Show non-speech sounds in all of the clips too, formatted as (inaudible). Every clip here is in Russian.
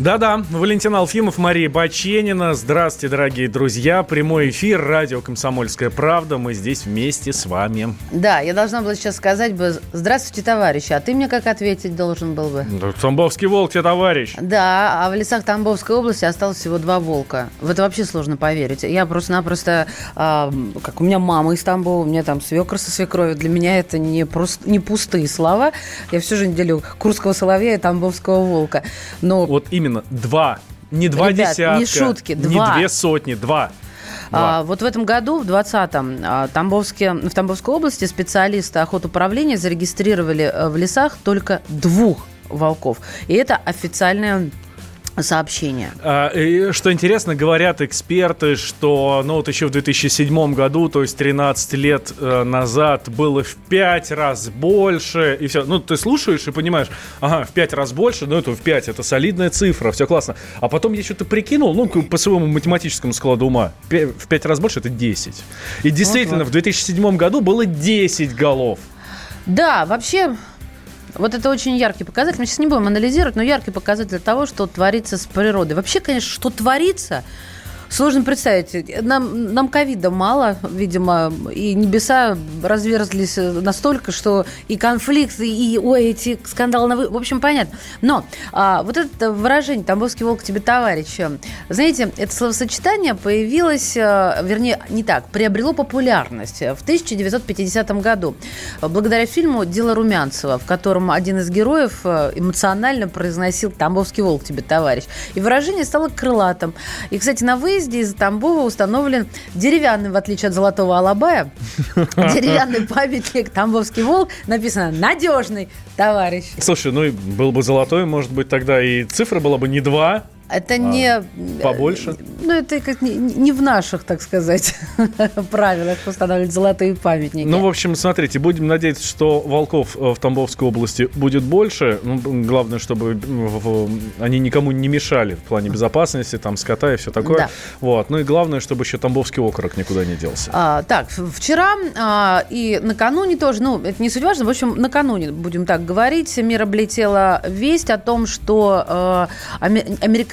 Да-да, Валентин Алфимов, Мария Баченина. Здравствуйте, дорогие друзья. Прямой эфир, радио «Комсомольская правда». Мы здесь вместе с вами. Да, я должна была сейчас сказать бы «Здравствуйте, товарищи». А ты мне как ответить должен был бы? Да, Тамбовский волк тебе товарищ. Да, а в лесах Тамбовской области осталось всего два волка. В это вообще сложно поверить. Я просто-напросто, а, как у меня мама из Тамбова, у меня там свекр со свекровью. Для меня это не, просто, не пустые слова. Я всю жизнь делю Курского соловья и Тамбовского волка. Но Вот именно два. Не два Ребят, десятка. не шутки, Не два. две сотни, два. А, Два. вот в этом году, в 20-м, а, Тамбовске, в Тамбовской области специалисты охотуправления зарегистрировали э, в лесах только двух волков. И это официальное сообщение. А, и что интересно, говорят эксперты, что ну вот еще в 2007 году, то есть 13 лет э, назад, было в 5 раз больше, и все. Ну, ты слушаешь и понимаешь, ага, в 5 раз больше, ну это в 5, это солидная цифра, все классно. А потом я что-то прикинул, ну, по своему математическому складу ума, в 5 раз больше это 10. И действительно, Вот-вот. в 2007 году было 10 голов. Да, вообще, вот это очень яркий показатель. Мы сейчас не будем анализировать, но яркий показатель того, что творится с природой. Вообще, конечно, что творится, сложно представить. Нам, нам ковида мало, видимо, и небеса разверзлись настолько, что и конфликт, и, ой, эти скандалы, на вы- в общем, понятно. Но а, вот это выражение «Тамбовский волк тебе товарищ», знаете, это словосочетание появилось, э, вернее, не так, приобрело популярность в 1950 году благодаря фильму «Дело Румянцева», в котором один из героев э, эмоционально произносил «Тамбовский волк тебе товарищ». И выражение стало крылатым. И, кстати, на выезде из Тамбова установлен деревянный, в отличие от золотого алабая, (laughs) деревянный памятник «Тамбовский волк». Написано «Надежный товарищ». Слушай, ну и был бы золотой, может быть, тогда и цифра была бы не 2, Это не... А, побольше? Ну, это как не, не в наших, так сказать, (laughs) правилах устанавливать золотые памятники. Ну, в общем, смотрите, будем надеяться, что волков э, в Тамбовской области будет больше. Ну, главное, чтобы в- они никому не мешали в плане безопасности, там, скота и все такое. Да. Вот. Ну и главное, чтобы еще Тамбовский окорок никуда не делся. А, так, вчера а, и накануне тоже, ну, это не суть важно, в общем, накануне, будем так говорить, мир облетела весть о том, что э, аме-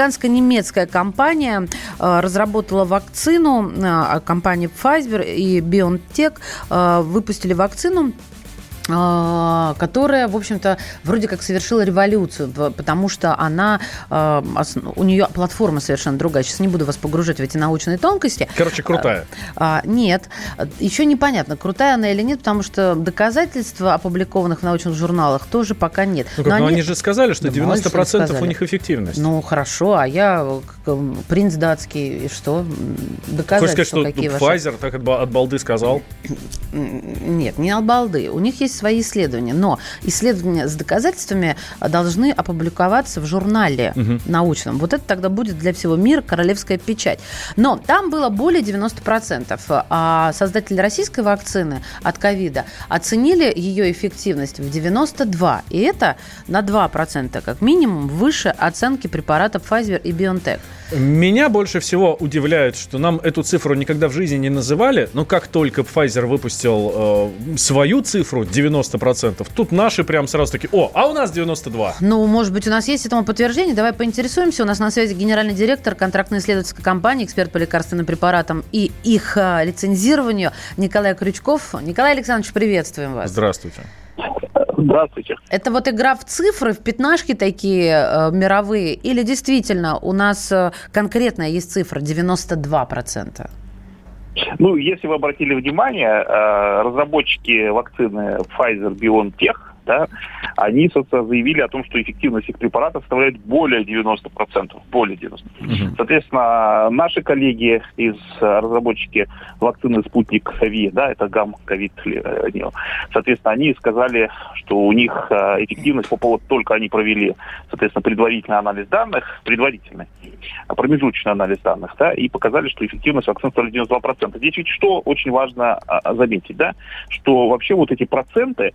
американско-немецкая компания э, разработала вакцину, э, компания Pfizer и BioNTech э, выпустили вакцину, которая, в общем-то, вроде как совершила революцию, потому что она, осн- у нее платформа совершенно другая. Сейчас не буду вас погружать в эти научные тонкости. Короче, крутая. А, нет, еще непонятно, крутая она или нет, потому что доказательств, опубликованных в научных журналах, тоже пока нет. Ну, как, Но ну, они- они же сказали, что Да мало ли, что 90% у сказали. них эффективность. Ну, хорошо, а я принц датский, и что? М, Хочешь сказать, что ваши? Pfizer так от, ба- от балды сказал? Нет, не от балды. У них есть свои исследования, но исследования с доказательствами должны опубликоваться в журнале научном. Вот это тогда будет для всего мира королевская печать. Но там было более 90%. А создатели российской вакцины от ковида оценили ее эффективность в 92%. И это на 2% как минимум выше оценки препаратов Pfizer и BioNTech. Меня больше всего удивляет, что нам эту цифру никогда в жизни не называли, но как только Pfizer выпустил э, свою цифру 90%, тут наши прям сразу такие, о, а у нас 92. Ну, может быть, у нас есть этому подтверждение. Давай поинтересуемся. У нас на связи генеральный директор контрактно-исследовательской компании, эксперт по лекарственным препаратам и их а, лицензированию Николай Крючков. Николай Александрович, приветствуем вас. Здравствуйте. Здравствуйте. Это вот игра в цифры, в пятнашки такие э, мировые, или действительно у нас э, конкретная есть цифра 92%? Ну, если вы обратили внимание, э, разработчики вакцины Pfizer BioNTech, да, они, заявили о том, что эффективность их препаратов составляет более 90%. Более 90%. Угу. Соответственно, наши коллеги из разработчики вакцины «Спутник Ви», да, это гам ковид соответственно, они сказали, что у них эффективность по поводу, только они провели, соответственно, предварительный анализ данных, предварительный, промежуточный анализ данных, да, и показали, что эффективность вакцин составляет 92%. Здесь ведь что очень важно а, заметить, да, что вообще вот эти проценты,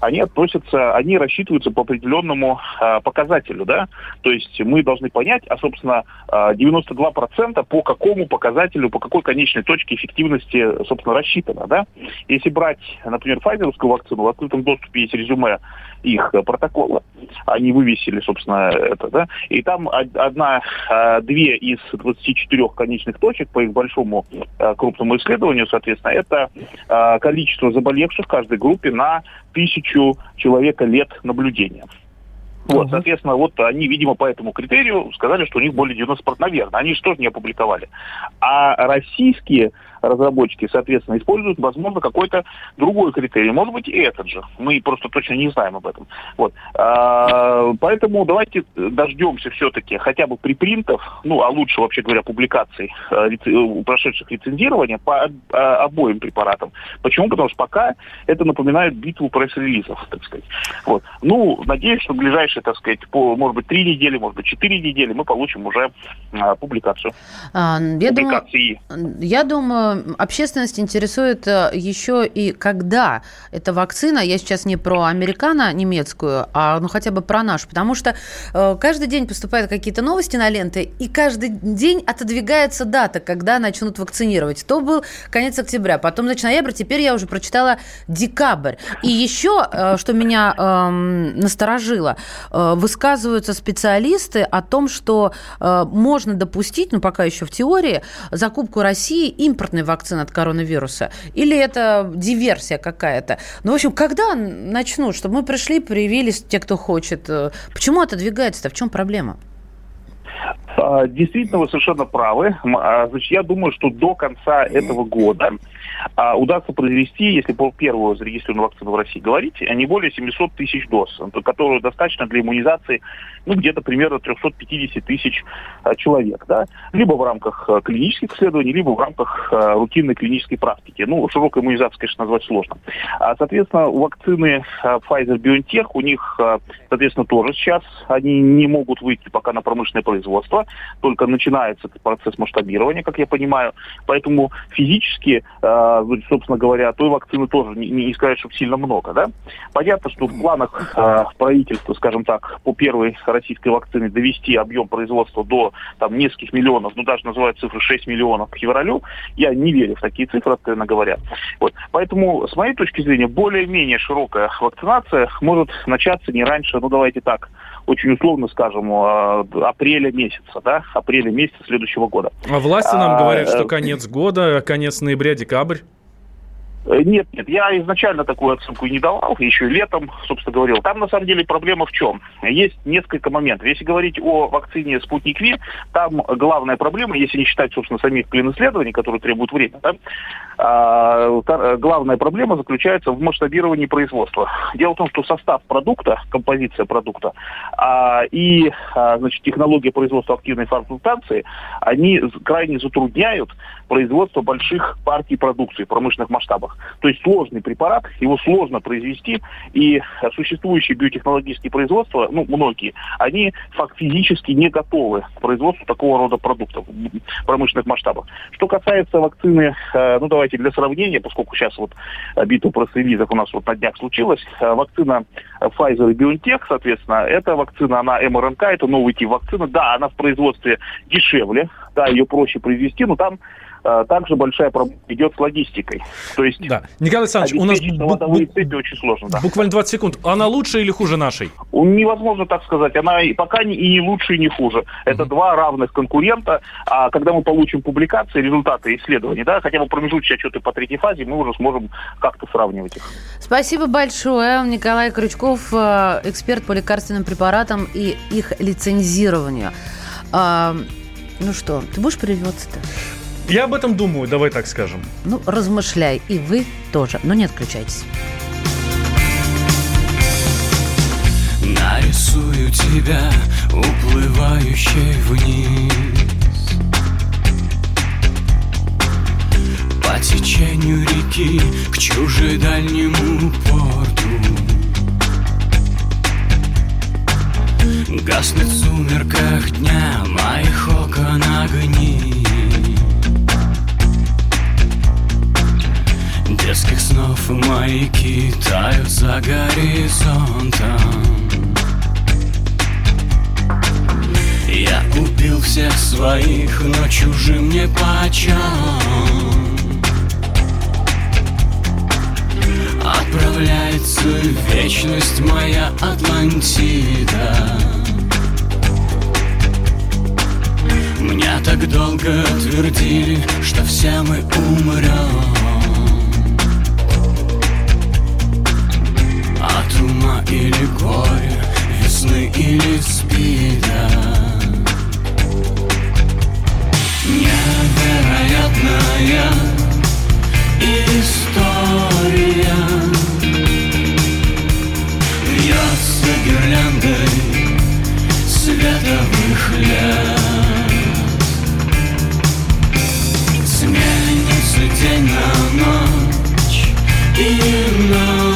они относятся, они рассчитываются по определенному э, показателю, да, то есть мы должны понять, а, собственно, э, 92% по какому показателю, по какой конечной точке эффективности, собственно, рассчитано, да. Если брать, например, файзеровскую вакцину, в открытом доступе есть резюме их протокола, они вывесили, собственно, это, да, и там одна, э, две из 24 конечных точек по их большому э, крупному исследованию, соответственно, это э, количество заболевших в каждой группе на тысячу человека лет наблюдения. Вот, соответственно, вот они, видимо, по этому критерию сказали, что у них более 90%, наверное, они же тоже не опубликовали. А российские разработчики, соответственно, используют, возможно, какой-то другой критерий. Может быть, и этот же. Мы просто точно не знаем об этом. Вот. А, поэтому давайте дождемся все-таки хотя бы припринтов, ну, а лучше, вообще говоря, публикаций, э, э, прошедших лицензирования по а, обоим препаратам. Почему? Потому что пока это напоминает битву пресс-релизов, так сказать. Вот. Ну, надеюсь, что в ближайшие, так сказать, по, может быть, три недели, может быть, четыре недели мы получим уже а, публикацию. А, я, Публикации. думаю, я думаю, общественность интересует э, еще и когда эта вакцина, я сейчас не про американо немецкую, а ну хотя бы про нашу, потому что э, каждый день поступают какие-то новости на ленты, и каждый день отодвигается дата, когда начнут вакцинировать. То был конец октября, потом значит ноябрь, теперь я уже прочитала декабрь. И еще, э, что меня э, насторожило, э, высказываются специалисты о том, что э, можно допустить, ну пока еще в теории, закупку России импортной вакцин от коронавируса? Или это диверсия какая-то? Ну, в общем, когда начнут, чтобы мы пришли, проявились те, кто хочет? Почему отодвигается-то? В чем проблема? А, действительно, вы совершенно правы. А, значит, я думаю, что до конца этого года а, удастся произвести, если по первую зарегистрированную вакцину в России говорить, не более 700 тысяч доз, которую достаточно для иммунизации ну, где-то примерно 350 тысяч человек. Да? Либо в рамках клинических исследований, либо в рамках рутинной клинической практики. Ну, широкой иммунизации, конечно, назвать сложно. А, соответственно, у вакцины Pfizer-BioNTech, у них, соответственно, тоже сейчас они не могут выйти пока на промышленное производство, только начинается этот процесс масштабирования, как я понимаю. Поэтому физически, э, собственно говоря, той вакцины тоже не, не сказать, что сильно много. Да? Понятно, что в планах э, правительства, скажем так, по первой российской вакцине довести объем производства до там, нескольких миллионов, ну даже называют цифры 6 миллионов к февралю, я не верю в такие цифры, откровенно говоря. Вот. Поэтому, с моей точки зрения, более-менее широкая вакцинация может начаться не раньше, ну давайте так, очень условно скажем, э, апреля месяца, да, апреля месяца следующего года. А власти нам говорят, что э, конец года, конец ноября, декабрь. Э, нет, нет, я изначально такую оценку не давал, еще летом, собственно, говорил. Там, на самом деле, проблема в чем? Есть несколько моментов. Если говорить о вакцине «Спутник Ви», там главная проблема, если не считать, собственно, самих клин-исследований, которые требуют времени, да, а, э, главная проблема заключается в масштабировании производства. Дело в том, что состав продукта, композиция продукта а, и, а, значит, технология производства активной фармакультации, они крайне затрудняют производство больших партий продукции в промышленных масштабах. То есть сложный препарат, его сложно произвести, и существующие биотехнологические производства, ну, многие, они физически не готовы к производству такого рода продуктов в промышленных масштабах. Что касается вакцины, э, ну, давайте для сравнения, поскольку сейчас вот битва пресс-релизов у нас вот на днях случилась, э, вакцина Pfizer и BioNTech, соответственно, эта вакцина, она МРНК, это новый тип вакцины, да, она в производстве дешевле, да, ее проще произвести, но там а, также большая проблема идет с логистикой. То есть да. Николай Александрович, у нас бу- цепи очень сложно. Да. Буквально 20 секунд. Она лучше или хуже нашей? Невозможно так сказать. Она пока и не лучше, и не хуже. Это uh-huh. два равных конкурента. А когда мы получим публикации, результаты исследований, да, хотя бы промежуточные отчеты по третьей фазе, мы уже сможем как-то сравнивать их. Спасибо большое. Николай Крючков, э, эксперт по лекарственным препаратам и их лицензированию. Ну что, ты будешь прививаться-то? Я об этом думаю, давай так скажем. Ну, размышляй, и вы тоже, но не отключайтесь. Нарисую тебя, уплывающей вниз По течению реки к чужедальнему порту Гаснет в сумерках дня моих окон огни Детских снов маяки тают за горизонтом. Я убил всех своих, но чужим не почем В вечность моя Атлантида. Мне так долго твердили, что все мы умрем От ума или горя, весны или спида. Невероятная история гирляндой световых лет. Сменится день на ночь и новая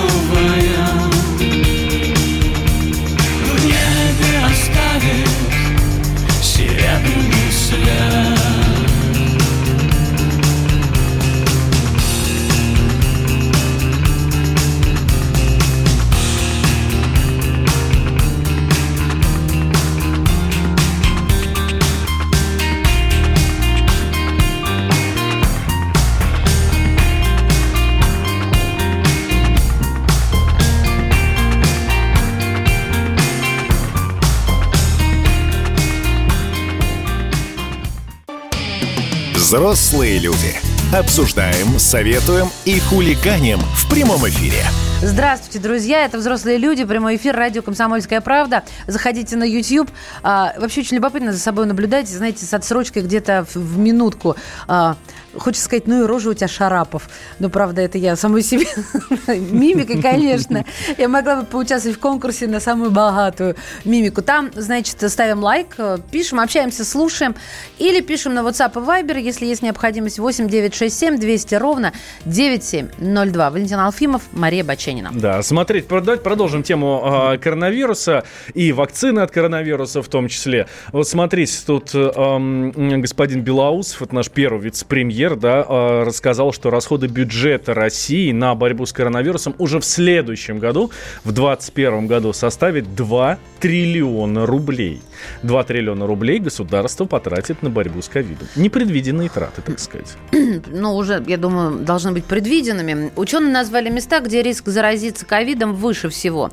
Взрослые люди. Обсуждаем, советуем и хулиганим в прямом эфире. Здравствуйте, друзья. Это «Взрослые люди», прямой эфир, радио «Комсомольская правда». Заходите на YouTube. А, вообще очень любопытно за собой наблюдать, знаете, с отсрочкой где-то в, в минутку. А, хочется сказать, ну и рожа у тебя Шарапов. Ну, правда, это я самой себе (laughs) мимика, конечно. Я могла бы поучаствовать в конкурсе на самую богатую мимику. Там, значит, ставим лайк, пишем, общаемся, слушаем. Или пишем на WhatsApp и Viber, если есть необходимость, 8967 200 ровно 9702. Валентин Алфимов, Мария Баченина. Да, смотреть, продать, продолжим тему э, коронавируса и вакцины от коронавируса в том числе. Вот смотрите, тут э, господин Белоусов, это наш первый вице-премьер, да, э, рассказал, что расходы бюджета России на борьбу с коронавирусом уже в следующем году, в 2021 году, составит 2 триллиона рублей. 2 триллиона рублей государство потратит на борьбу с ковидом. Непредвиденные траты, так сказать. (clears throat) Ну, уже, я думаю, должны быть предвиденными. Ученые назвали места, где риск заразиться ковидом выше всего.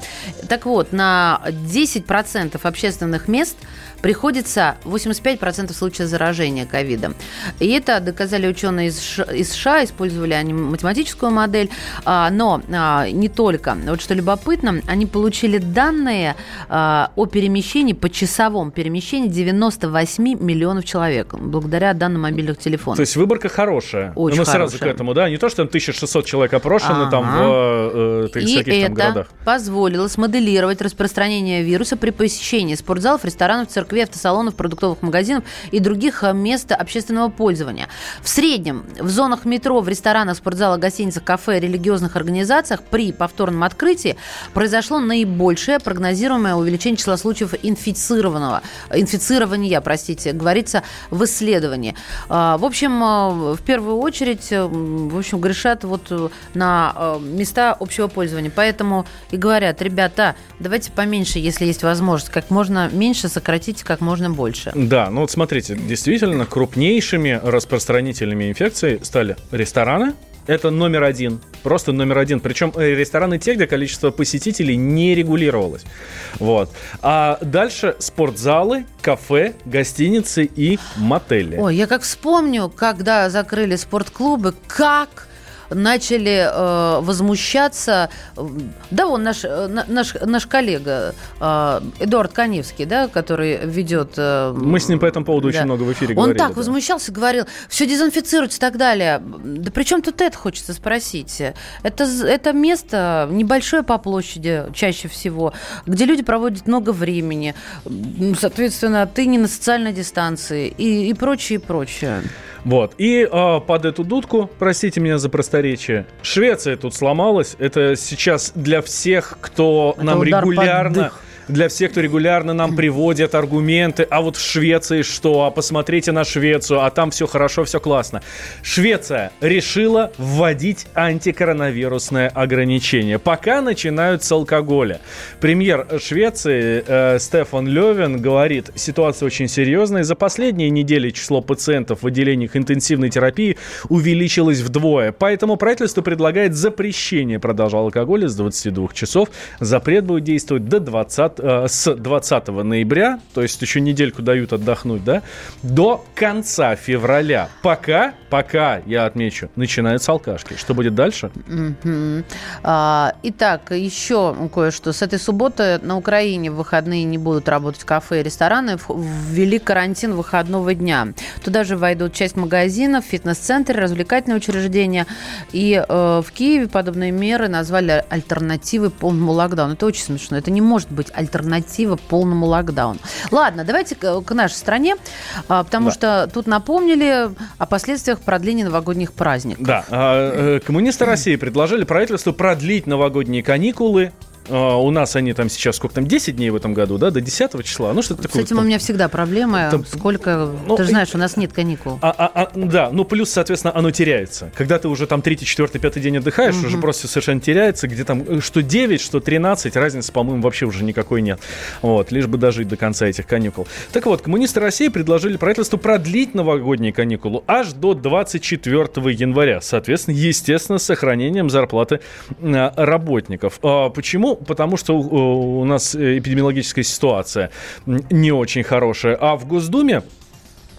Так вот, на 10% общественных мест приходится 85% случаев заражения ковидом. И это доказали ученые из США, использовали они математическую модель, а, но а, не только. Вот что любопытно, они получили данные а, о перемещении, по часовом перемещении 98 миллионов человек, благодаря данным мобильных телефонов. То есть выборка хорошая. Очень Мы хорошая. сразу к этому, да? Не то, что там 1600 человек опрошены ага. там в э, и всяких это там городах. позволило смоделировать распространение вируса при посещении спортзалов, ресторанов, церквей, автосалонов, продуктовых магазинов и других э, мест общественного пользования. В среднем в зонах метро, в ресторанах, спортзалах, гостиницах, кафе, религиозных организациях при повторном открытии произошло наибольшее прогнозируемое увеличение числа случаев инфицированного, инфицирования, простите, говорится в исследовании. А, В общем, э, в первую очередь, э, в общем, грешат вот на места общего пользования. Поэтому и говорят, ребята, давайте поменьше, если есть возможность, как можно меньше сократить, как можно больше. Да, ну вот смотрите, действительно крупнейшими распространителями инфекции стали рестораны, это номер один, просто номер один. Причем э, рестораны те, где количество посетителей не регулировалось. Вот. А дальше спортзалы, кафе, гостиницы и мотели. Ой, я как вспомню, когда закрыли спортклубы, как начали э, возмущаться. Да, он наш, э, наш, наш коллега э, Эдуард Коневский, да, который ведет... Э, Мы с ним по этому поводу да. очень много в эфире он говорили. Он так да. возмущался, говорил, все дезинфицируется и так далее. Да при чем тут это, хочется спросить? Это, это место небольшое по площади чаще всего, где люди проводят много времени. Соответственно, ты не на социальной дистанции и, и прочее, и прочее. Вот. И э, под эту дудку, простите меня за просторечие, Швеция тут сломалась. Это сейчас для всех, кто Это нам регулярно для всех, кто регулярно нам приводит аргументы, а вот в Швеции что, а посмотрите на Швецию, а там все хорошо, все классно. Швеция решила вводить антикоронавирусное ограничение. Пока начинают с алкоголя. Премьер Швеции э, Стефан Левин говорит, ситуация очень серьезная. За последние недели число пациентов в отделениях интенсивной терапии увеличилось вдвое. Поэтому правительство предлагает запрещение продажи алкоголя с 22 часов. Запрет будет действовать до 20 э, с 20 ноября, то есть еще недельку дают отдохнуть, да, до конца февраля. Пока, пока, я отмечу, начинаются алкашки. Что будет дальше? А, итак, еще кое-что. С этой субботы на Украине в выходные не будут работать кафе и рестораны. Ввели карантин выходного дня. Туда же войдут часть магазинов, фитнес-центры, развлекательные учреждения. И э, в Киеве подобные меры назвали альтернативой полному локдауну. Это очень смешно. Это не может быть альтернатива полному локдауну. Ладно, давайте к, нашей стране, а, потому да. что тут напомнили о последствиях продления новогодних праздников. Да, а, э, коммунисты России предложили правительству продлить новогодние каникулы у нас они там сейчас, сколько там, 10 дней в этом году, да, до 10 числа? Ну, что-то такое. С этим там, у меня всегда проблема. Там, Сколько, ну, ты же знаешь, у нас нет каникул. А, а, а, да, ну, плюс, соответственно, оно теряется. Когда ты уже там 3, 4, 5 день отдыхаешь, угу. уже просто совершенно теряется. Где там, э, что 9, что 13, разницы, по-моему, вообще уже никакой нет. Вот, лишь бы дожить до конца этих каникул. Так вот, коммунисты России предложили правительству продлить новогодние каникулы аж до 24 января. Соответственно, естественно, с сохранением зарплаты э, работников. А, потому что у, нас эпидемиологическая ситуация не очень хорошая. А в Госдуме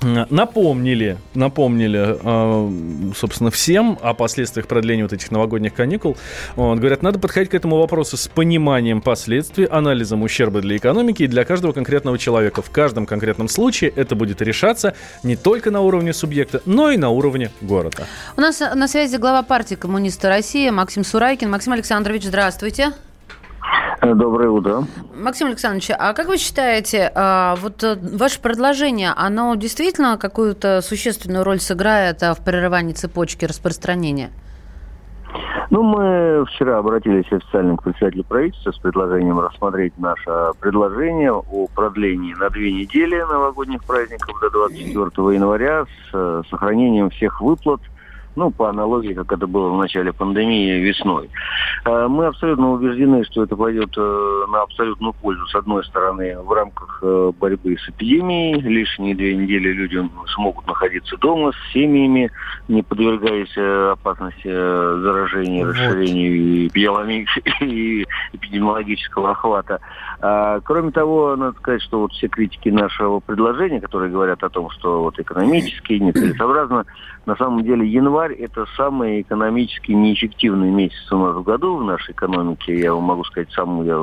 напомнили, напомнили, э, собственно, всем о последствиях продления вот этих новогодних каникул. Вот, говорят, надо подходить к этому вопросу с пониманием последствий, анализом ущерба для экономики и для каждого конкретного человека. В каждом конкретном случае это будет решаться не только на уровне субъекта, но и на уровне города. У нас на связи глава партии коммунисты России Максим Сурайкин. Максим Александрович, здравствуйте. Э, доброе утро. Максим Александрович, а как вы считаете, а, вот э, ваше предложение, оно действительно какую-то существенную роль сыграет а, в прерывании цепочки распространения? Ну, мы вчера обратились официально к председателю правительства с предложением рассмотреть наше предложение о продлении на две недели новогодних праздников до 24 января с э, сохранением всех выплат – ну, по аналогии, как это было в начале пандемии весной. А, мы абсолютно убеждены, что это пойдет э, на абсолютную пользу, с одной стороны, в рамках э, борьбы с эпидемией. Лишние две недели люди смогут находиться дома с семьями, не подвергаясь э, опасности заражения, вот. расширению (laughs) и эпидемиологического охвата. А, кроме того, надо сказать, что вот все критики нашего предложения, которые говорят о том, что вот экономически (clears throat) нецелесообразно, на самом деле январь это самый экономически неэффективный месяц у нас в году в нашей экономике. Я вам могу сказать, сам я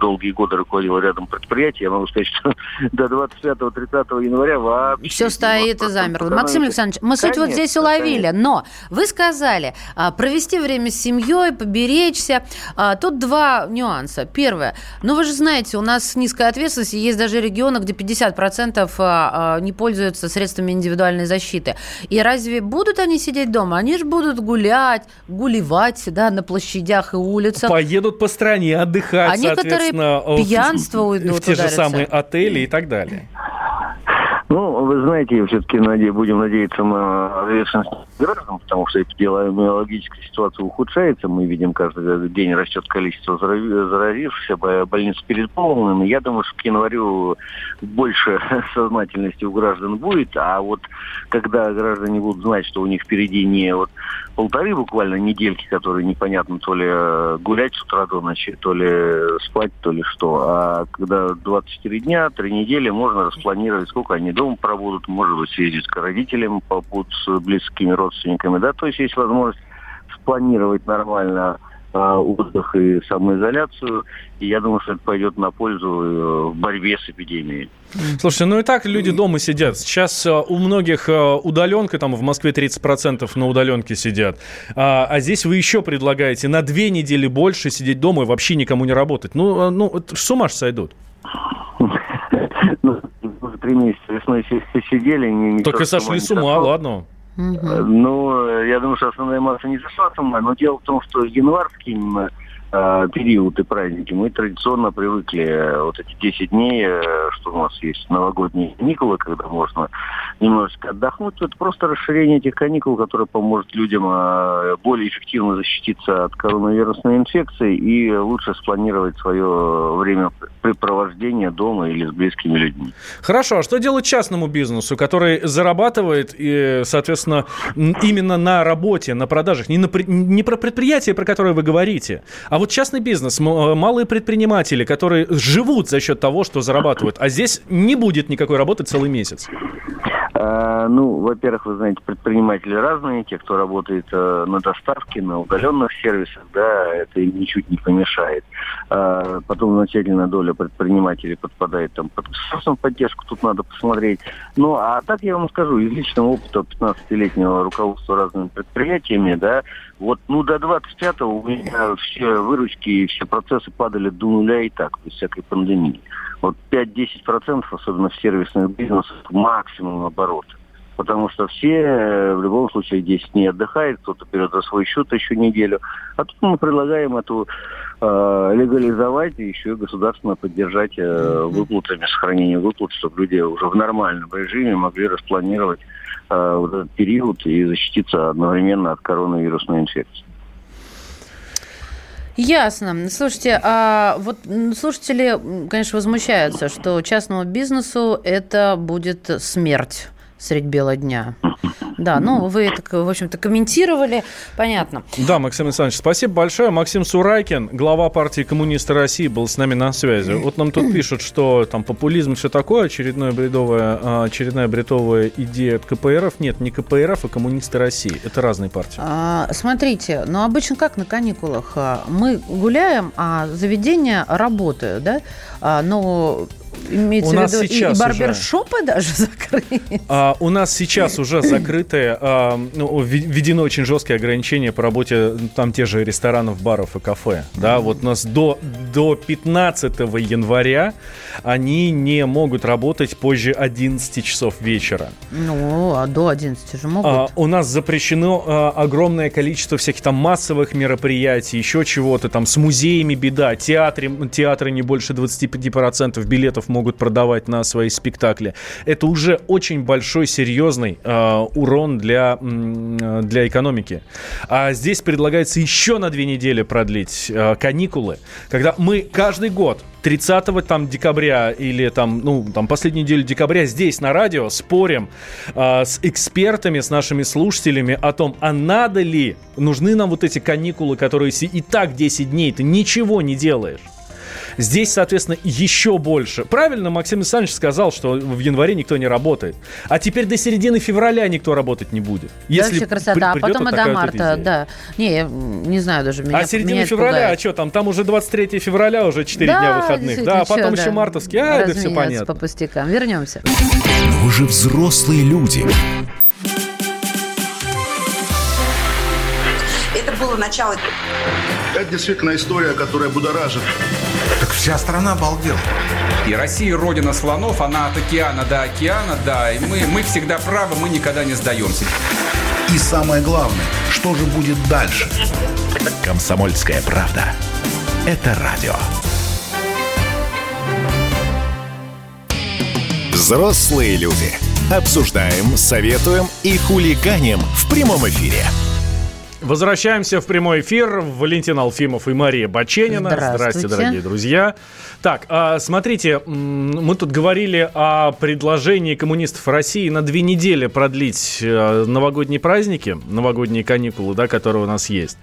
долгие годы руководил рядом предприятий, я могу сказать, что (laughs) до 25-30 января вообще... Все стоит и замерло. Максим Александрович, мы суть вот здесь уловили, конечно. но вы сказали, а, провести время с семьей, поберечься. А, тут два нюанса. Первое, ну вы же знаете, у нас низкая ответственность, есть даже регионы, где 50% а, не пользуются средствами индивидуальной защиты. И разве будут они сидеть дома? Они же будут гулять, гулевать, да, на площадях и улицах. Поедут по стране отдыхать, а некоторые пьянство уйдут. В те же самые отели и так далее. Ну, вы знаете, все-таки наде... будем надеяться на ответственность граждан, потому что эпидемиологическая ситуация ухудшается. Мы видим, каждый день растет количество заразившихся, больницы переполнены. Я думаю, что к январю больше (laughs) сознательности у граждан будет, а вот когда граждане будут знать, что у них впереди не вот полторы буквально недельки, которые непонятно то ли э, гулять с утра до ночи, то ли спать, то ли что. А когда 24 дня, 3 недели, можно распланировать, сколько они дома пробудут, может быть, съездить к родителям, побудут с близкими родственниками, да, то есть есть возможность спланировать нормально а, отдых и самоизоляцию. И я думаю, что это пойдет на пользу э, в борьбе с эпидемией. Слушайте, ну и так люди дома сидят. Сейчас э, у многих э, удаленка, там в Москве 30% на удаленке сидят. А, а здесь вы еще предлагаете на две недели больше сидеть дома и вообще никому не работать. Ну, ну с ума же сойдут. (laughs) Три месяца весной сидели. Не, Только сошли с ума, ладно. Ну, я думаю, что основная масса не зашла с ума, но дело в том, что январский Э, период и праздники, мы традиционно привыкли э, вот эти 10 дней, э, что у нас есть новогодние каникулы, когда можно немножечко отдохнуть. Это просто расширение этих каникул, которое поможет людям более эффективно защититься от коронавирусной инфекции и лучше спланировать свое время препровождения дома или с близкими людьми. Хорошо, а что делать частному бизнесу, который зарабатывает, и, соответственно, именно на работе, на продажах, не, на, не про предприятие, про которое вы говорите, а вот частный бизнес, э, малые предприниматели, которые живут за счет того, что зарабатывают, а здесь не будет никакой работы целый месяц. А, ну, во-первых, вы знаете, предприниматели разные, те, кто работает э, на доставке, на удаленных сервисах, да, это им ничуть не помешает. А, потом значительная доля предпринимателей подпадает там под государственную поддержку, тут надо посмотреть. Ну, а так я вам скажу, из личного опыта 15-летнего руководства разными предприятиями, да, вот, ну, до 25-го у меня все выручки и все процессы падали до нуля и так, без всякой пандемии. Вот 5-10%, особенно в сервисных бизнесах, максимум оборота. Потому что все э, в любом случае 10 дней отдыхают, кто-то берет за свой счет еще неделю. А тут мы предлагаем эту э, легализовать и еще и государственно поддержать э, выплатами, сохранение выплат, чтобы люди уже в нормальном режиме могли распланировать э, вот этот период и защититься одновременно от коронавирусной инфекции. Ясно. Слушайте, а вот слушатели, конечно, возмущаются, что частному бизнесу это будет смерть средь бела дня. Да, ну вы это, в общем-то, комментировали, понятно. Да, Максим Александрович, спасибо большое. Максим Сурайкин, глава партии коммунисты России, был с нами на связи. Вот нам тут пишут, что там популизм, все такое, очередная бредовая, очередная бредовая идея от КПРФ. Нет, не КПРФ, а коммунисты России. Это разные партии. А, смотрите, ну обычно как на каникулах? А, мы гуляем, а заведения работают, да? А, но Имеется у нас в виду сейчас и барбершопы уже... даже (laughs) закрыты? А, у нас сейчас уже закрыты, а, ну, введены очень жесткие ограничения по работе там те же ресторанов, баров и кафе. Да, вот у нас до, до 15 января они не могут работать позже 11 часов вечера. Ну, а до 11 же могут. А, у нас запрещено а, огромное количество всяких там массовых мероприятий, еще чего-то там с музеями беда, театры, театры не больше 25% билетов могут продавать на свои спектакли. Это уже очень большой, серьезный э, урон для, для экономики. А здесь предлагается еще на две недели продлить э, каникулы, когда мы каждый год 30 там, декабря или там, ну, там, последнюю неделю декабря здесь на радио спорим э, с экспертами, с нашими слушателями о том, а надо ли, нужны нам вот эти каникулы, которые и так 10 дней ты ничего не делаешь. Здесь, соответственно, еще больше. Правильно Максим Александрович сказал, что в январе никто не работает. А теперь до середины февраля никто работать не будет. Если вообще красота. А потом и до марта, да. Не, я не знаю даже. Меня, а середина меня февраля, пугает. а что там? Там уже 23 февраля, уже 4 да, дня выходных. Да, а потом что, еще да. мартовский. А, это все понятно. по пустякам. Вернемся. Вы же взрослые люди. Это было начало. Это действительно история, которая будоражит. Вся страна обалдела. И Россия родина слонов, она от океана до океана, да. И мы, мы всегда правы, мы никогда не сдаемся. И самое главное, что же будет дальше? Комсомольская правда. Это радио. Взрослые люди. Обсуждаем, советуем и хулиганим в прямом эфире. Возвращаемся в прямой эфир. Валентин Алфимов и Мария Баченина. Здравствуйте, Здравствуйте дорогие друзья. Так, а, смотрите, мы тут говорили о предложении коммунистов России на две недели продлить э, новогодние праздники, новогодние каникулы, да, которые у нас есть.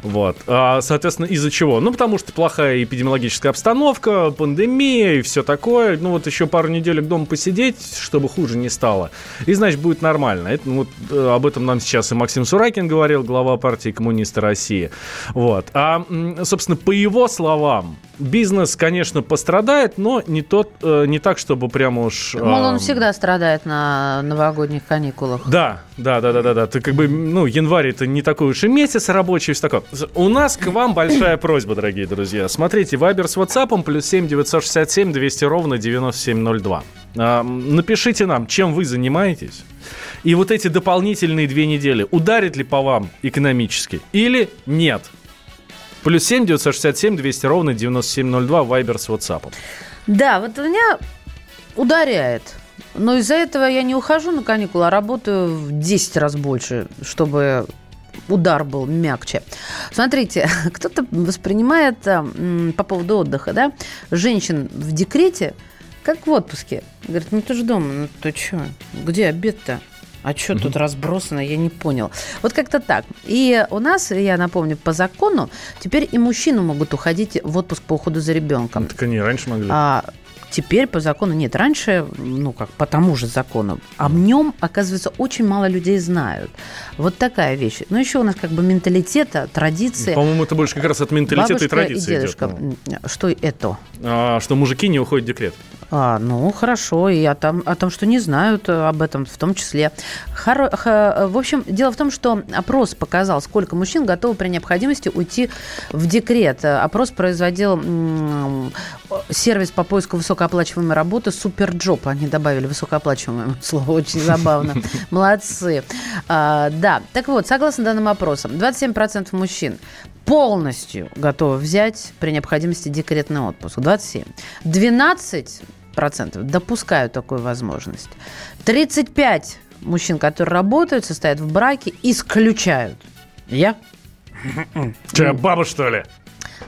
Вот. А, соответственно, из-за чего? Ну, потому что плохая эпидемиологическая обстановка, пандемия и все такое. Ну, вот еще пару недель дома посидеть, чтобы хуже не стало. И, значит, будет нормально. Это, ну, вот, э, об этом нам сейчас и Максим Суракин говорил, глава глава партии коммуниста России. Вот. А, собственно, по его словам, бизнес, конечно, пострадает, но не, тот, э, не так, чтобы прямо уж... Мол, он всегда страдает на новогодних каникулах. Да, да, да, да, да, да. Ты как бы, ну, январь это не такой уж и месяц рабочий, все такое. У нас к вам большая просьба, дорогие друзья. Смотрите, Вайбер с WhatsApp плюс 7 967 200 ровно 9702. А, напишите нам, чем вы занимаетесь. И вот эти дополнительные две недели ударит ли по вам экономически или нет? Плюс 7 967 200 ровно 9702 Вайбер с WhatsApp. Да, вот меня ударяет. Но из-за этого я не ухожу на каникулы, а работаю в 10 раз больше, чтобы удар был мягче. Смотрите, (laughs) кто-то воспринимает э, по поводу отдыха, да, женщин в декрете как в отпуске. Говорит, ну ты же дома, ну ты что, где обед-то? А что угу. тут разбросано, я не понял. Вот как-то так. И у нас, я напомню, по закону, теперь и мужчины могут уходить в отпуск по уходу за ребенком. Ну, так они раньше могли. А, Теперь по закону нет. Раньше, ну как, по тому же закону. О нем, оказывается, очень мало людей знают. Вот такая вещь. Но еще у нас как бы менталитета, традиции. По-моему, это больше как раз от менталитета Бабушка и традиции и дедушка. идет. Что это? А, что мужики не уходят в декрет. А, ну, хорошо. И о том, о том, что не знают об этом в том числе. Хоро... В общем, дело в том, что опрос показал, сколько мужчин готовы при необходимости уйти в декрет. Опрос производил сервис по поиску высокооплачиваемой работы SuperJob. Они добавили высокооплачиваемое (laughs) слово, очень забавно. (laughs) Молодцы. А, да, так вот, согласно данным опросам, 27% мужчин полностью готовы взять при необходимости декретный отпуск. 27. 12 процентов допускают такую возможность. 35 мужчин, которые работают, состоят в браке, исключают. Я? Че, баба, что ли?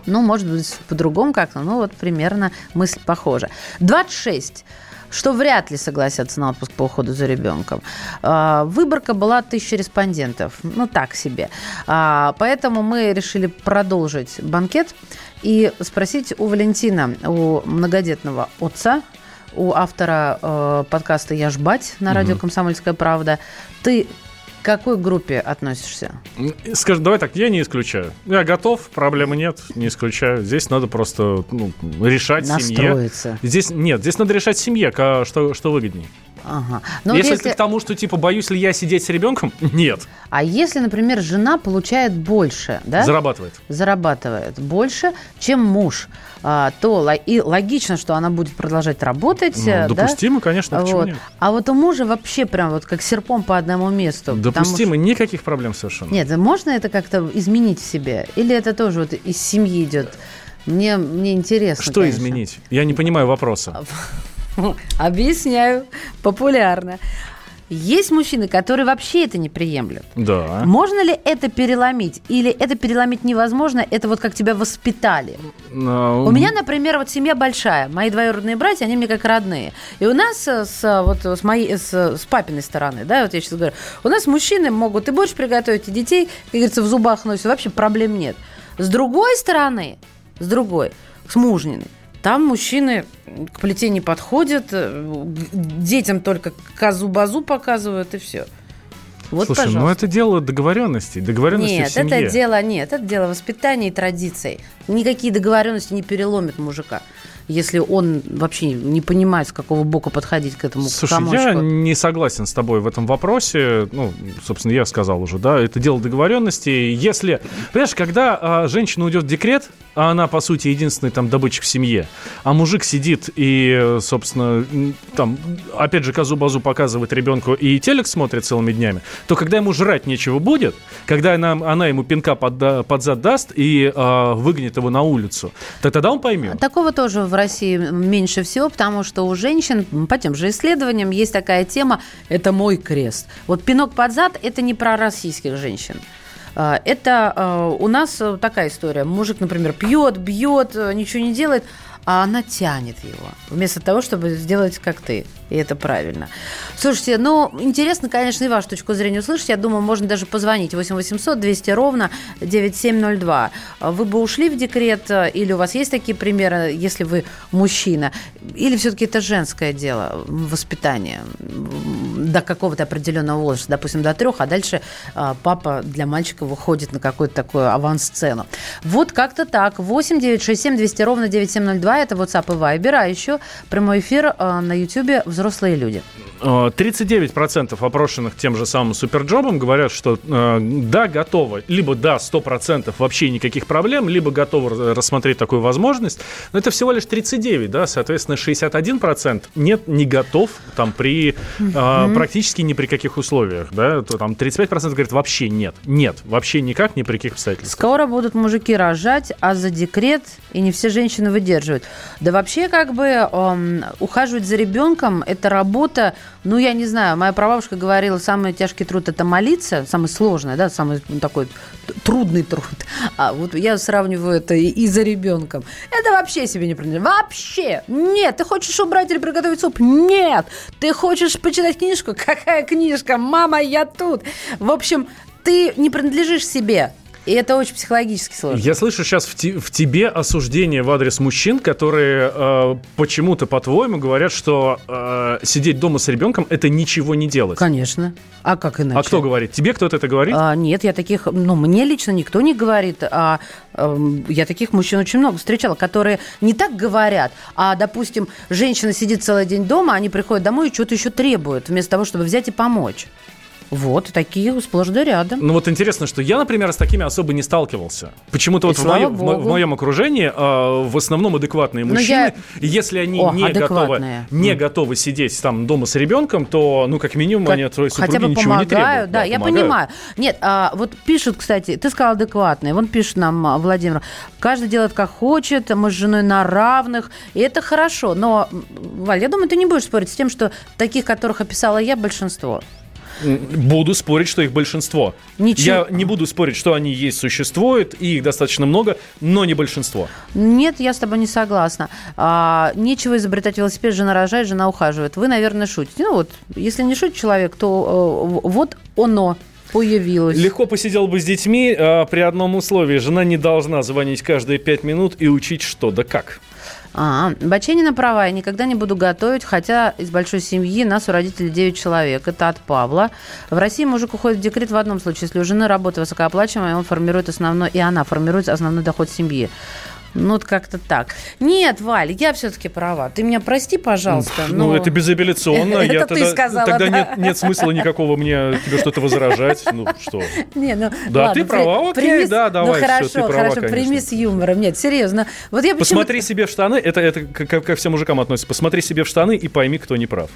Ну, может быть, по-другому как-то, но вот примерно мысль похожа. 26 что вряд ли согласятся на отпуск по уходу за ребенком. А, выборка была тысяча респондентов. Ну, так себе. А, поэтому мы решили продолжить банкет и спросить у Валентина, у многодетного отца, у автора э, подкаста «Я ж бать» на радио «Комсомольская правда». Ты какой группе относишься? Скажи, давай так, я не исключаю. Я готов, проблемы нет, не исключаю. Здесь надо просто ну, решать Настроиться. семье. Здесь нет, здесь надо решать семье, что, что выгоднее. Ага. Но если, если ты к тому, что типа боюсь ли я сидеть с ребенком, (laughs) нет. А если, например, жена получает больше, да? Зарабатывает. Зарабатывает больше, чем муж, а, то и логично, что она будет продолжать работать. Ну, допустимо, да? конечно, почему вот. нет? А вот у мужа вообще прям вот как серпом по одному месту. Допустимо, что... никаких проблем совершенно. Нет, можно это как-то изменить в себе? Или это тоже вот из семьи идет? Мне, мне интересно. Что конечно. изменить? Я не понимаю вопроса. (laughs) Объясняю популярно. Есть мужчины, которые вообще это не приемлют. Да. Можно ли это переломить? Или это переломить невозможно? Это вот как тебя воспитали? No. У меня, например, вот семья большая. Мои двоюродные братья, они мне как родные. И у нас с, вот, с, моей, с, с папиной стороны, да, вот я сейчас говорю, у нас мужчины могут и больше приготовить, и детей, как говорится, в зубах носят. Вообще проблем нет. С другой стороны, с другой, с мужниной, там мужчины к плите не подходят, э, детям только козу-базу показывают и все. Вот, Слушай, ну пожалуйста. ну это дело договоренностей, договоренности нет, в семье. это дело нет, это дело воспитания и традиций. Никакие договоренности не переломят мужика если он вообще не понимает, с какого бока подходить к этому Слушай, комочку. я не согласен с тобой в этом вопросе. Ну, собственно, я сказал уже, да, это дело договоренности. Если, понимаешь, когда а, женщина уйдет в декрет, а она, по сути, единственный там добытчик в семье, а мужик сидит и, собственно, там, опять же, козу-базу показывает ребенку и телек смотрит целыми днями, то когда ему жрать нечего будет, когда она, она ему пинка под, под зад даст и а, выгонит его на улицу, то тогда он поймет. Такого тоже в России меньше всего, потому что у женщин, по тем же исследованиям, есть такая тема «это мой крест». Вот пинок под зад – это не про российских женщин. А, это а, у нас такая история. Мужик, например, пьет, бьет, ничего не делает – а она тянет его, вместо того, чтобы сделать как ты. И это правильно. Слушайте, ну, интересно, конечно, и вашу точку зрения услышать. Я думаю, можно даже позвонить 8 800 200 ровно 9702. Вы бы ушли в декрет, или у вас есть такие примеры, если вы мужчина, или все-таки это женское дело, воспитание? до какого-то определенного возраста, допустим, до трех, а дальше а, папа для мальчика выходит на какую-то такую авансцену. Вот как-то так. 8 9 6 7 200 ровно 9702 это WhatsApp и Viber, а еще прямой эфир а, на YouTube «Взрослые люди». 39% э, опрошенных тем же самым суперджобом говорят, что э, да, готовы. Либо да, 100% вообще никаких проблем, либо готовы рассмотреть такую возможность. Но это всего лишь 39, да, соответственно, 61% нет, не готов там при э, практически ни при каких условиях, да, то там 35% говорит вообще нет. Нет, вообще никак, ни при каких обстоятельствах. Скоро будут мужики рожать, а за декрет и не все женщины выдерживают. Да вообще как бы э, ухаживать за ребенком – это работа ну, я не знаю, моя прабабушка говорила, самый тяжкий труд – это молиться, самый сложный, да, самый ну, такой трудный труд. А вот я сравниваю это и, и за ребенком. Это вообще себе не принадлежит. Вообще! Нет! Ты хочешь убрать или приготовить суп? Нет! Ты хочешь почитать книжку? (laughs) Какая книжка? Мама, я тут! В общем, ты не принадлежишь себе. И это очень психологически сложно. Я слышу сейчас в, в тебе осуждение в адрес мужчин, которые э, почему-то, по-твоему, говорят, что э, сидеть дома с ребенком – это ничего не делать. Конечно. А как иначе? А кто говорит? Тебе кто-то это говорит? А, нет, я таких, ну, мне лично никто не говорит. А, а, я таких мужчин очень много встречала, которые не так говорят, а, допустим, женщина сидит целый день дома, они приходят домой и что-то еще требуют, вместо того, чтобы взять и помочь. Вот, такие сплошь да рядом. Ну вот интересно, что я, например, с такими особо не сталкивался. Почему-то вот в моем, в, моем окружении э, в основном адекватные ну, мужчины, я... если они О, не, готовы, не mm. готовы сидеть там дома с ребенком, то, ну, как минимум, как, они от своей супруги хотя бы ничего помогают, не требуют. Да, да я помогают. понимаю. Нет, а, вот пишут, кстати, ты сказал адекватные, вон пишет нам а, Владимир, каждый делает как хочет, мы с женой на равных, и это хорошо, но, Валь, я думаю, ты не будешь спорить с тем, что таких, которых описала я, большинство. Буду спорить, что их большинство. Ничего. Я не буду спорить, что они есть, существуют, и их достаточно много, но не большинство. Нет, я с тобой не согласна. А, нечего изобретать велосипед, жена рожает, жена ухаживает. Вы, наверное, шутите. Ну вот, если не шутит человек, то э, вот оно появилось. Легко посидел бы с детьми а, при одном условии. Жена не должна звонить каждые пять минут и учить что да как. А, Баченина права, я никогда не буду готовить, хотя из большой семьи нас у родителей 9 человек. Это от Павла. В России мужик уходит в декрет в одном случае, если у жены работа высокооплачиваемая, он формирует основной, и она формирует основной доход семьи. Ну, вот как-то так. Нет, Валь, я все-таки права. Ты меня прости, пожалуйста. Но... Ну, это безапелляционно. (laughs) Это я ты тогда, сказала, Тогда да? нет, нет смысла никакого мне тебе что-то возражать. Ну, что? Не, ну, да, ладно, ты права, окей, прими, да, давай. Ну, хорошо, все, ты права, хорошо, прими с юмором. Нет, серьезно. Вот я Посмотри себе в штаны, это, это ко, ко всем мужикам относится. Посмотри себе в штаны и пойми, кто не прав.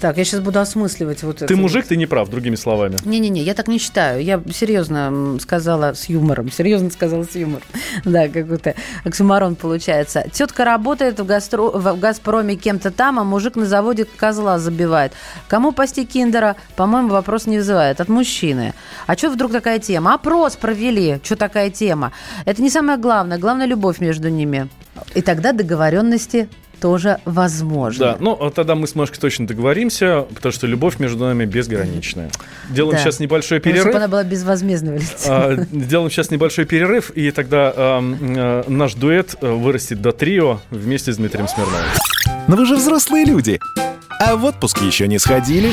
Так, я сейчас буду осмысливать вот это. Ты мужик, ты не прав, другими словами. Не-не-не, я так не считаю. Я серьезно сказала с юмором. Серьезно сказала с юмором. (laughs) Да, какой-то оксюмарон получается. Тетка работает в, гастро... в «Газпроме» кем-то там, а мужик на заводе козла забивает. Кому пасти киндера, по-моему, вопрос не вызывает. От мужчины. А что вдруг такая тема? Опрос провели. Что такая тема? Это не самое главное. Главное – любовь между ними. И тогда договоренности тоже возможно. Да, ну а тогда мы с Машкой точно договоримся, потому что любовь между нами безграничная. Делаем да. сейчас небольшой перерыв. Чтобы она была безвозмездного а, Делаем сейчас небольшой перерыв, и тогда а, а, наш дуэт э, вырастет до трио вместе с Дмитрием Смирновым. Но вы же взрослые люди, а в отпуск еще не сходили?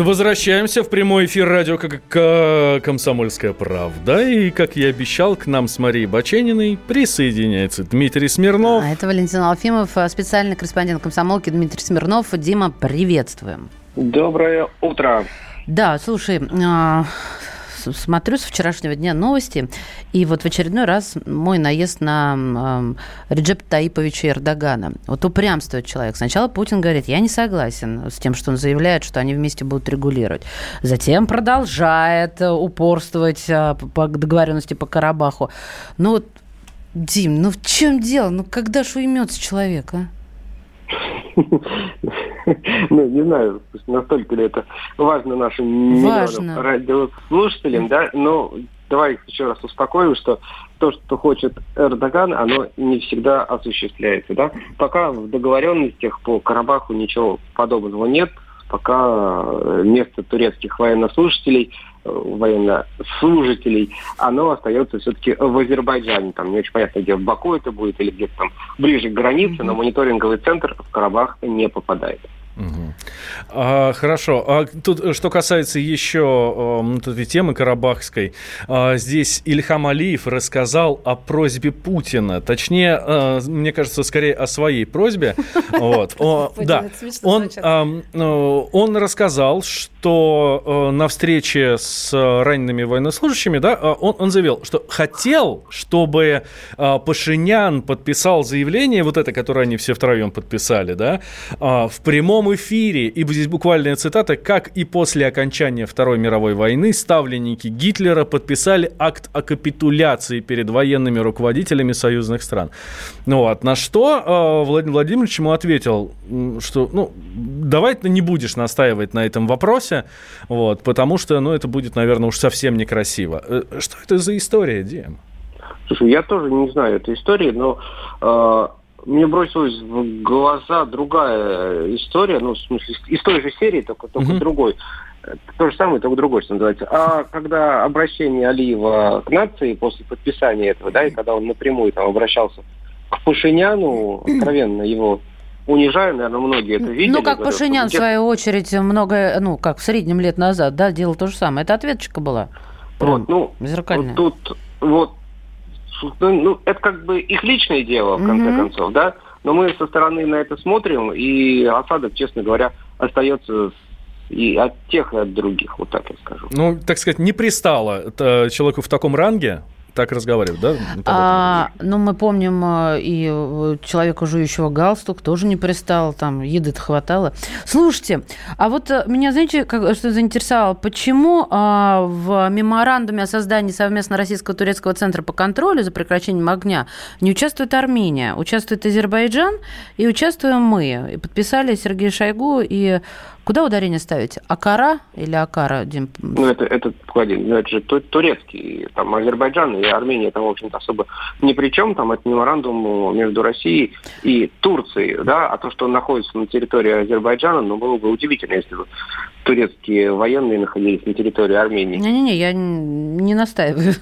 Возвращаемся в прямой эфир радио «Комсомольская правда». И, как я обещал, к нам с Марией Бачениной присоединяется Дмитрий Смирнов. А это Валентин Алфимов, специальный корреспондент комсомолки Дмитрий Смирнов. Дима, приветствуем. Доброе утро. Да, слушай, а, смотрю с вчерашнего дня новости, и вот в очередной раз мой наезд на э, Реджепа Таиповича Эрдогана. Вот упрямствует человек. Сначала Путин говорит, я не согласен с тем, что он заявляет, что они вместе будут регулировать. Затем продолжает упорствовать э, по договоренности по Карабаху. Ну вот, Дим, ну в чем дело? Ну когда ж уймется человек, а? (laughs) (laughs) ну, не знаю, настолько ли это важно нашим важно. радиослушателям, да, но давай еще раз успокою, что то, что хочет Эрдоган, оно не всегда осуществляется, да. Пока в договоренностях по Карабаху ничего подобного нет, пока место турецких военнослужителей военнослужителей, оно остается все-таки в Азербайджане. Там не очень понятно, где в Баку это будет или где-то там ближе к границе, но мониторинговый центр в Карабах не попадает. Угу. А, хорошо. А тут, э, что касается еще э, этой темы карабахской, а, здесь Ильхам Алиев рассказал о просьбе Путина. Точнее, а, мне кажется, скорее о своей просьбе. (laughs) Вот. Да. Он, он рассказал, что на встрече с ранеными военнослужащими, да, он, он заявил, что хотел, чтобы Пашинян подписал заявление, вот это, которое они все втроем подписали, да, в прямом прямом эфире, и здесь буквальная цитата, как и после окончания Второй мировой войны, ставленники Гитлера подписали акт о капитуляции перед военными руководителями союзных стран. Ну вот, на что э, Владимир Владимирович ему ответил, что, ну, давай ты не будешь настаивать на этом вопросе, вот, потому что, ну, это будет, наверное, уж совсем некрасиво. Э, что это за история, Дим? Слушай, я тоже не знаю этой истории, но э, мне бросилась в глаза другая история, ну, в смысле, из той же серии, только, только uh-huh. другой. То же самое, только другой, что называется. А когда обращение Алиева к нации после подписания этого, да, и когда он напрямую там обращался к Пашиняну, (clears throat) откровенно его унижая, наверное, многие это видели. Ну, как говорят, Пашинян, в свою очередь, много, ну, как в среднем лет назад, да, делал то же самое. Это ответочка была. вот, ну, зеркальная. Вот тут, вот, ну, ну, это как бы их личное дело, в конце mm-hmm. концов, да, но мы со стороны на это смотрим, и осадок, честно говоря, остается и от тех, и от других, вот так я скажу. Ну, так сказать, не пристало человеку в таком ранге так разговаривают, да? А, ну, мы помним э, и э, человека, жующего галстук, тоже не пристал, там еды хватало. Слушайте, а вот э, меня, знаете, как, что заинтересовало, почему а, в меморандуме о создании совместно российско-турецкого центра по контролю за прекращением огня не участвует Армения, участвует Азербайджан и участвуем мы. И подписали Сергей Шойгу и Куда ударение ставить? Акара или Акара, Дим? Ну, это, это, погоди, ну, это же турецкий. Там Азербайджан и Армения там, в общем-то, особо ни при чем. Там это меморандум между Россией и Турцией, да, а то, что он находится на территории Азербайджана, ну, было бы удивительно, если бы турецкие военные находились на территории Армении. Не-не-не, я не настаиваю.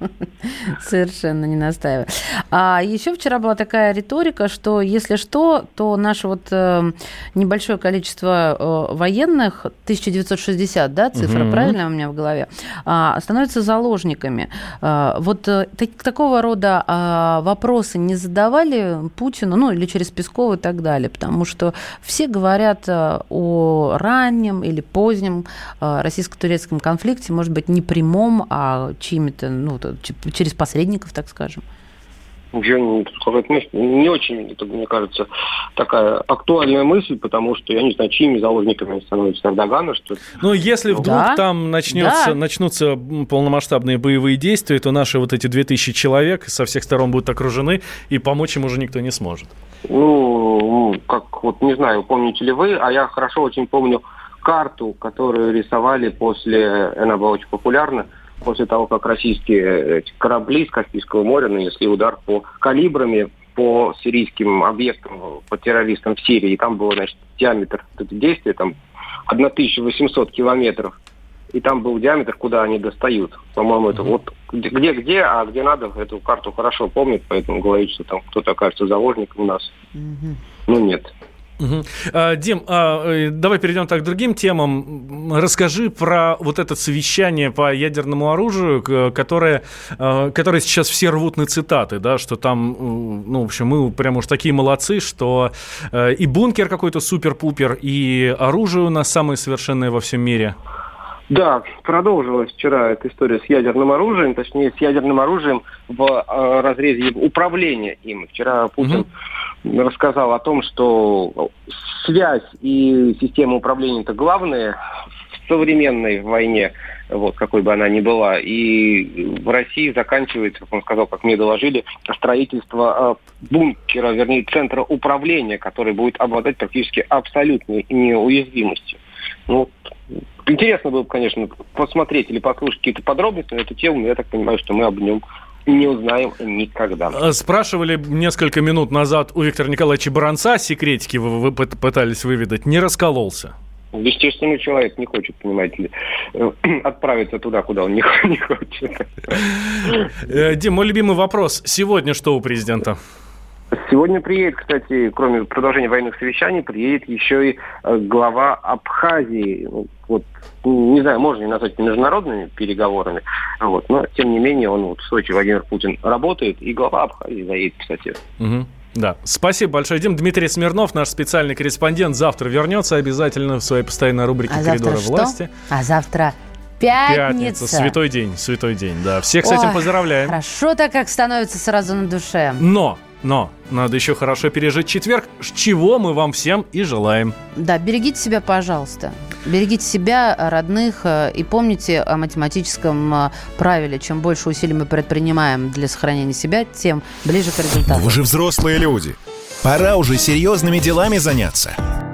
(laughs) Совершенно не настаиваю. А еще вчера была такая риторика, что если что, то наше вот э, небольшое количество военных, 1960, да, цифра, угу. правильно у меня в голове, а, становятся заложниками. А, вот э, такого рода а, вопросы не задавали Путину, ну, или через Пескова и так далее, потому что все говорят э, о раннем или позднем российско-турецком конфликте, может быть, не прямом, а чьими-то, ну, через посредников, так скажем. Я сказать мысль, не очень, это, мне кажется, такая актуальная мысль, потому что я не знаю, чьими заложниками становится Эрдогана. Что... Ну, если вдруг да? там начнется, да. начнутся полномасштабные боевые действия, то наши вот эти 2000 человек со всех сторон будут окружены, и помочь им уже никто не сможет. Ну, как вот, не знаю, помните ли вы, а я хорошо очень помню карту, которую рисовали после, она была очень популярна, после того, как российские корабли с Каспийского моря нанесли удар по калибрами по сирийским объектам, по террористам в Сирии. И там был, значит, диаметр действия там 1800 километров. И там был диаметр, куда они достают. По-моему, это вот где-где, а где надо, эту карту хорошо помнит, поэтому говорит, что там кто-то окажется заложником у нас. Ну, нет. Угу. Дим, а, э, давай перейдем так к другим темам. Расскажи про вот это совещание по ядерному оружию, которое, а, которое сейчас все рвут на цитаты, да, что там, ну, в общем, мы прям уж такие молодцы, что и бункер какой-то супер-пупер, и оружие у нас самое совершенное во всем мире. Да, продолжилась вчера эта история с ядерным оружием, точнее, с ядерным оружием в э, разрезе управления им. Вчера Путин угу. Рассказал о том, что связь и система управления это главное в современной войне, вот, какой бы она ни была. И в России заканчивается, как он сказал, как мне доложили, строительство э, бункера, вернее, центра управления, который будет обладать практически абсолютной неуязвимостью. Ну, интересно было бы, конечно, посмотреть или послушать какие-то подробности на эту тему, но я так понимаю, что мы об нем не узнаем никогда. Э, спрашивали несколько минут назад у Виктора Николаевича Баранца, секретики вы, вы пытались выведать, не раскололся. Естественно, человек не хочет, понимаете ли, э, (clears throat) отправиться туда, куда он не, не хочет. Э, Дим, мой любимый вопрос. Сегодня что у президента? Сегодня приедет, кстати, кроме продолжения военных совещаний, приедет еще и глава Абхазии. Ну, вот, не знаю, можно ли назвать это международными переговорами, вот, но, тем не менее, он вот в Сочи, Владимир Путин, работает, и глава Абхазии заедет, кстати. Угу. Да. Спасибо большое, Дим. Дмитрий Смирнов, наш специальный корреспондент, завтра вернется обязательно в своей постоянной рубрике а «Коридоры что? власти». А завтра Пятница. Пятница. Святой день, святой день, да. Всех с этим Ой, поздравляем. Хорошо так, как становится сразу на душе. Но но надо еще хорошо пережить четверг, чего мы вам всем и желаем. Да, берегите себя, пожалуйста. Берегите себя, родных э, и помните о математическом э, правиле. Чем больше усилий мы предпринимаем для сохранения себя, тем ближе к результату. Вы же взрослые люди. Пора уже серьезными делами заняться.